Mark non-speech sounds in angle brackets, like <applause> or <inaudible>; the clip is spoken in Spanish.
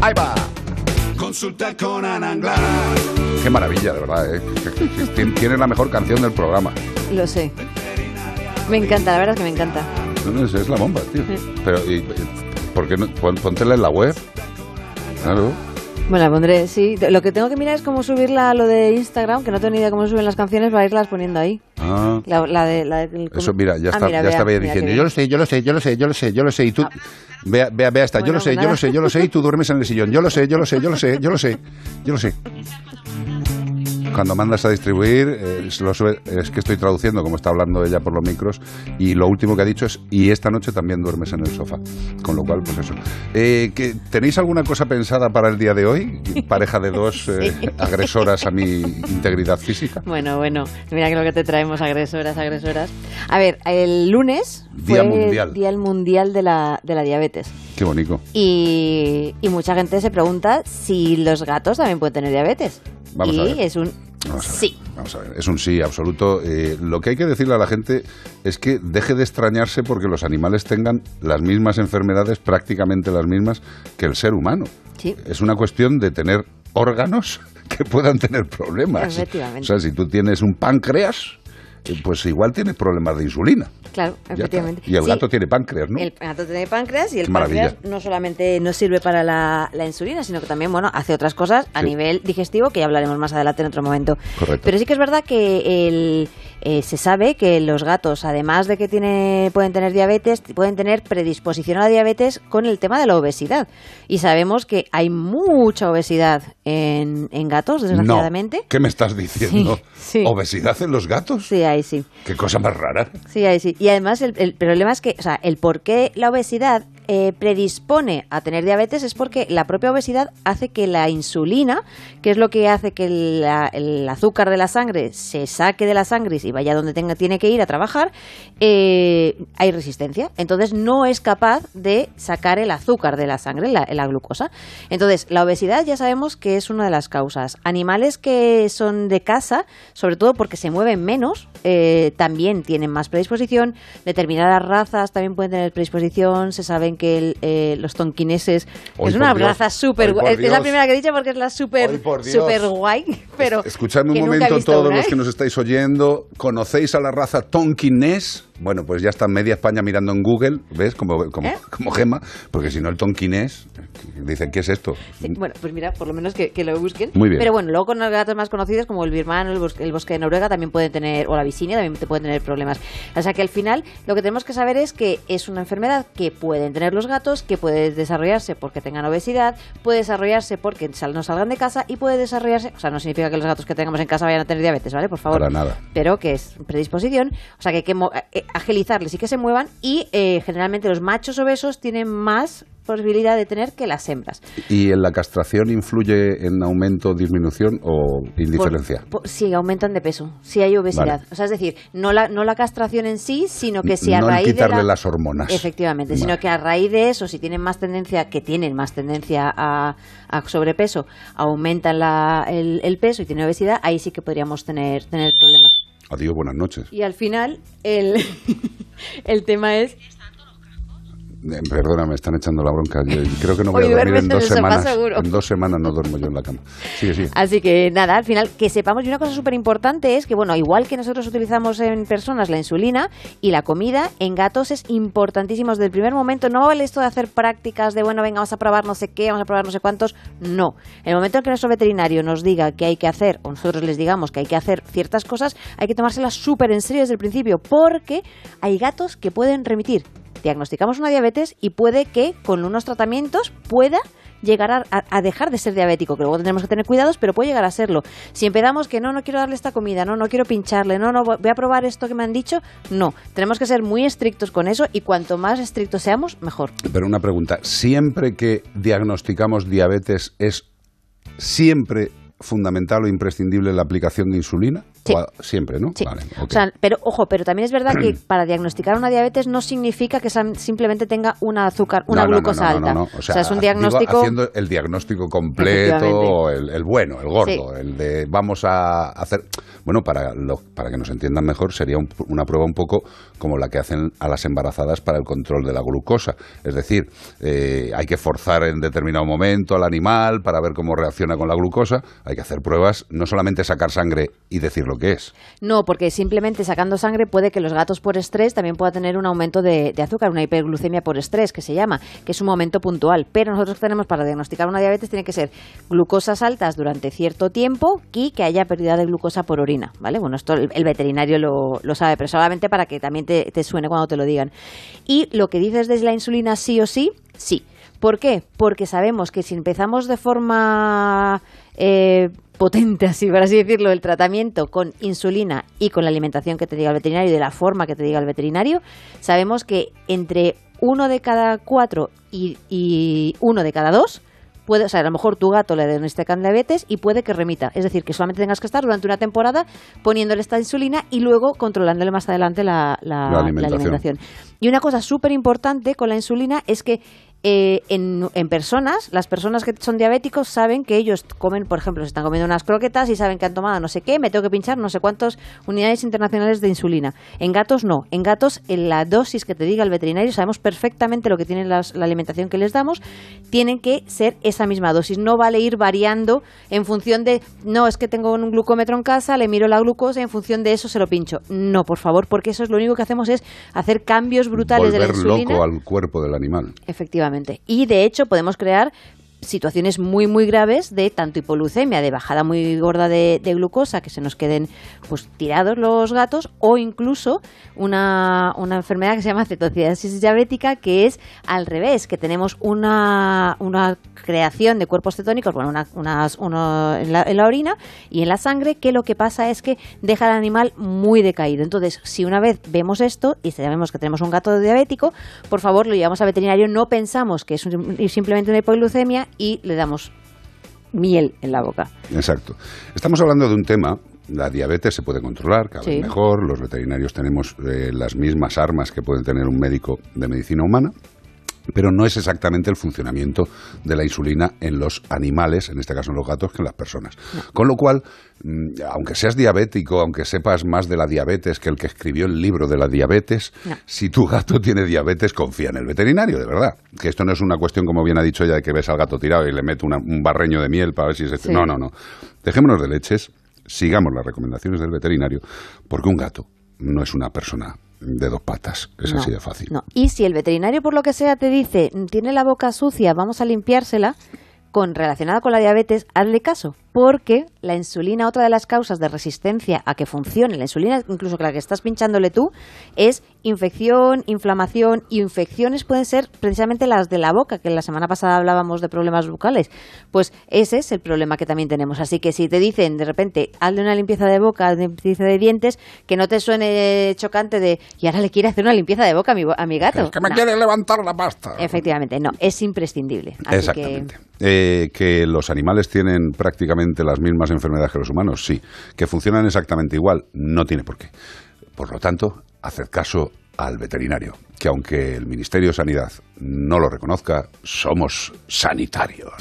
Ahí va. Consulta con Ana Qué maravilla, de verdad, ¿eh? Tiene la mejor canción del programa. Lo sé. Me encanta, la verdad es que me encanta. No, es, es la bomba, tío. Pero, y, ¿por qué no? Póntela en la web. Claro. Bueno, la pondré, sí. Lo que tengo que mirar es cómo subirla a lo de Instagram, que no tengo ni idea cómo suben las canciones para irlas poniendo ahí. Ah. La, la de, la de- Eso, mira, ya Ah, está, mira, ya estaba ella diciendo, yo lo sé, yo lo sé, yo lo sé, yo lo sé, yo lo sé, y tú, vea, vea, vea, está, yo Bueno, lo sé, pues yo nada. lo sé, yo lo sé, yo lo sé, y tú duermes en el sillón, yo lo sé, yo lo sé, yo lo sé, yo lo sé, yo lo sé. Cuando mandas a distribuir, eh, se lo sube- es que estoy traduciendo, como está hablando ella por los micros, y lo último que ha dicho es, y esta noche también duermes en el sofá. Con lo cual, pues eso. Eh, ¿que- ¿Tenéis alguna cosa pensada para el día de hoy? Pareja de dos <laughs> eh, agresoras a mi integridad física. Bueno, bueno, mira que lo que te traemos, agresoras, agresoras. A ver, el lunes Día fue mundial. Día Mundial de la, de la Diabetes. Qué bonito. Y, y mucha gente se pregunta si los gatos también pueden tener diabetes. Vamos y a ver. es un Vamos a ver, sí. Vamos a ver, es un sí absoluto. Eh, lo que hay que decirle a la gente es que deje de extrañarse porque los animales tengan las mismas enfermedades, prácticamente las mismas, que el ser humano. Sí. Es una cuestión de tener órganos <laughs> que puedan tener problemas. Efectivamente. O sea, si tú tienes un páncreas, pues igual tienes problemas de insulina. Claro, efectivamente. Y el Sí, gato tiene páncreas, ¿no? El gato tiene páncreas y el maravilla. páncreas no solamente nos sirve para la, la insulina, sino que también, bueno, hace otras cosas a Sí. nivel digestivo que ya hablaremos más adelante en otro momento. Correcto. Pero sí que es verdad que el, eh, se sabe que los gatos, además de que tiene, pueden tener diabetes, pueden tener predisposición a la diabetes con el tema de la obesidad. Y sabemos que hay mucha obesidad en, en gatos, desgraciadamente. No. ¿Qué me estás diciendo? <laughs> Sí, sí. ¿Obesidad en los gatos? Sí, ahí sí. Qué cosa más rara. Sí, ahí sí. Y además el, el problema es que, o sea, el por qué la obesidad eh, predispone a tener diabetes es porque la propia obesidad hace que la insulina, que es lo que hace que el azúcar de la sangre se saque de la sangre y vaya donde tenga, tiene que ir a trabajar, eh, hay resistencia. Entonces no es capaz de sacar el azúcar de la sangre, la, la glucosa. Entonces la obesidad ya sabemos que es una de las causas. Animales que son de casa, sobre todo porque se mueven menos, eh, también tienen más predisposición. Determinadas razas también pueden tener predisposición. Se saben que el, eh, los tonquineses Hoy es una Dios. raza súper guay. Es, es la primera que he dicho porque es la súper súper guay. Pero Escuchadme un momento todos una, los ¿eh? que nos estáis oyendo. ¿Conocéis a la raza tonquinés? Bueno, pues ya está media España mirando en Google, ¿ves? Como, como, ¿Eh? como gema, porque si no el tonquinés, dicen, ¿qué es esto? Sí, bueno, pues mira, por lo menos que, que lo busquen. Muy bien. Pero bueno, luego con los gatos más conocidos como el birmano, el, bos- el bosque de Noruega también pueden tener, o la visinia también te pueden tener problemas. O sea que al final lo que tenemos que saber es que es una enfermedad que pueden tener los gatos, que puede desarrollarse porque tengan obesidad, puede desarrollarse porque sal- no salgan de casa y puede desarrollarse, o sea, no significa que los gatos que tengamos en casa vayan a tener diabetes, ¿vale? Por favor. Para nada. Pero que es predisposición, o sea que hay que eh, agilizarles y que se muevan y eh, generalmente los machos obesos tienen más posibilidad de tener que las hembras. ¿Y en la castración influye en aumento, disminución o indiferencia? Por- por- sí, aumentan de peso, si hay obesidad. Vale. O sea, es decir, no la, no la castración en sí, sino que si a no raíz de la- las hormonas. Efectivamente, Vale. sino que a raíz de eso, si tienen más tendencia, que tienen más tendencia a, a sobrepeso, aumentan la- el, el peso y tienen obesidad, ahí sí que podríamos tener, tener problemas. Adiós, buenas noches. Y al final, el, <laughs> el tema es Perdona, me están echando la bronca. Yo creo que no voy Hoy <laughs> a dormir en dos sofá, semanas. En dos semanas no duermo yo en la cama. Sigue, sigue. Así que nada, al final que sepamos, y una cosa súper importante es que, bueno, igual que nosotros utilizamos en personas la insulina y la comida, en gatos es importantísimo desde el primer momento. No vale esto de hacer prácticas de, bueno, venga, vamos a probar no sé qué, vamos a probar no sé cuántos. No. En el momento en que nuestro veterinario nos diga que hay que hacer, o nosotros les digamos que hay que hacer ciertas cosas, hay que tomárselas súper en serio desde el principio, porque hay gatos que pueden remitir. Diagnosticamos una diabetes y puede que con unos tratamientos pueda llegar a, dejar de ser diabético, que luego tendremos que tener cuidados, pero puede llegar a serlo. Si empezamos que no, no quiero darle esta comida, no, no quiero pincharle, no, no, voy a probar esto que me han dicho, no. Tenemos que ser muy estrictos con eso y cuanto más estrictos seamos, mejor. Pero una pregunta. ¿Siempre que diagnosticamos diabetes es siempre fundamental o imprescindible la aplicación de insulina? Sí. Siempre, ¿no? Sí. Vale, ok. O sea, pero ojo, pero también es verdad que <clears throat> para diagnosticar una diabetes no significa que simplemente tenga una azúcar, una No, no, glucosa no, no, alta. no, no. O sea, es un digo, diagnóstico haciendo el diagnóstico completo, el, el bueno, el gordo, Sí. el de vamos a hacer. Bueno, para, para que nos entiendan mejor, sería una prueba un poco como la que hacen a las embarazadas para el control de la glucosa. Es decir, eh, hay que forzar en determinado momento al animal para ver cómo reacciona con la glucosa. Hay que hacer pruebas, no solamente sacar sangre y decir lo que es. No, porque simplemente sacando sangre puede que los gatos por estrés también pueda tener un aumento de, de azúcar, una hiperglucemia por estrés, que se llama, que es un momento puntual. Pero nosotros tenemos para diagnosticar una diabetes tiene que ser glucosas altas durante cierto tiempo y que haya pérdida de glucosa por orina, ¿vale? Bueno, esto el, veterinario lo, sabe, pero solamente para que también te, suene cuando te lo digan. Y lo que dices desde la insulina sí o sí, sí. ¿Por qué? Porque sabemos que si empezamos de forma eh, potente, <laughs> así por así decirlo, el tratamiento con insulina y con la alimentación que te diga el veterinario y de la forma que te diga el veterinario, sabemos que entre uno de cada cuatro y uno de cada dos puede, o sea, a lo mejor tu gato le diagnostican diabetes y puede que remita. Es decir, que solamente tengas que estar durante una temporada poniéndole esta insulina y luego controlándole más adelante la, alimentación. Y una cosa súper importante con la insulina es que eh, en, en, personas, las personas que son diabéticos saben que ellos comen, por ejemplo, se están comiendo unas croquetas y saben que han tomado no sé qué, me tengo que pinchar no sé cuántas unidades internacionales de insulina. En gatos no. En gatos, en la dosis que te diga el veterinario, sabemos perfectamente lo que tiene la alimentación que les damos, tienen que ser esa misma dosis. No vale ir variando en función de, no, es que tengo un glucómetro en casa, le miro la glucosa y en función de eso se lo pincho. No, por favor, porque eso es lo único que hacemos es hacer cambios brutales de la insulina. loco al cuerpo del animal. Efectivamente. Y de hecho podemos crear situaciones muy muy graves de tanto hipoglucemia, de bajada muy gorda de, glucosa, que se nos queden pues tirados los gatos, o incluso una, una enfermedad que se llama cetocidasis diabética, que es al revés, que tenemos una, una creación de cuerpos cetónicos, bueno, una, unas, uno en la, en la orina y en la sangre, que lo que pasa es que deja al animal muy decaído. Entonces, si una vez vemos esto y sabemos que tenemos un gato diabético, por favor lo llevamos al veterinario, no pensamos que es simplemente una hipoglucemia y le damos miel en la boca. Exacto. Estamos hablando de un tema la diabetes se puede controlar cada vez mejor, los veterinarios tenemos eh, las mismas armas que puede tener un médico de medicina humana, pero no es exactamente el funcionamiento de la insulina en los animales, en este caso en los gatos, que en las personas. Con lo cual, mm, aunque seas diabético, aunque sepas más de la diabetes que el que escribió el libro de la diabetes, si tu gato <laughs> tiene diabetes, confía en el veterinario, de verdad. Que esto no es una cuestión, como bien ha dicho ella, de que ves al gato tirado y le mete un barreño de miel para ver si se... No, no, no. Dejémonos de leches, sigamos las recomendaciones del veterinario, porque un gato no es una persona de dos patas. Es así de fácil. No. Y si el veterinario, por lo que sea, te dice, tiene la boca sucia, vamos a limpiársela, con relacionada con la diabetes, hazle caso, porque la insulina, otra de las causas de resistencia a que funcione la insulina, incluso que la que estás pinchándole tú, es infección, inflamación y infecciones pueden ser precisamente las de la boca, que la semana pasada hablábamos de problemas bucales. Pues ese es el problema que también tenemos. Así que si te dicen de repente, hazle una limpieza de boca, limpieza de dientes, que no te suene chocante de, y ahora le quiere hacer una limpieza de boca a mi, a mi gato. Es que me quiere levantar la pasta. Efectivamente, no, es imprescindible. Exactamente. Eh, que los animales tienen prácticamente las mismas enfermedades que los humanos, sí. Que funcionan exactamente igual, no tiene por qué. Por lo tanto, haced caso al veterinario, que aunque el Ministerio de Sanidad no lo reconozca, somos sanitarios.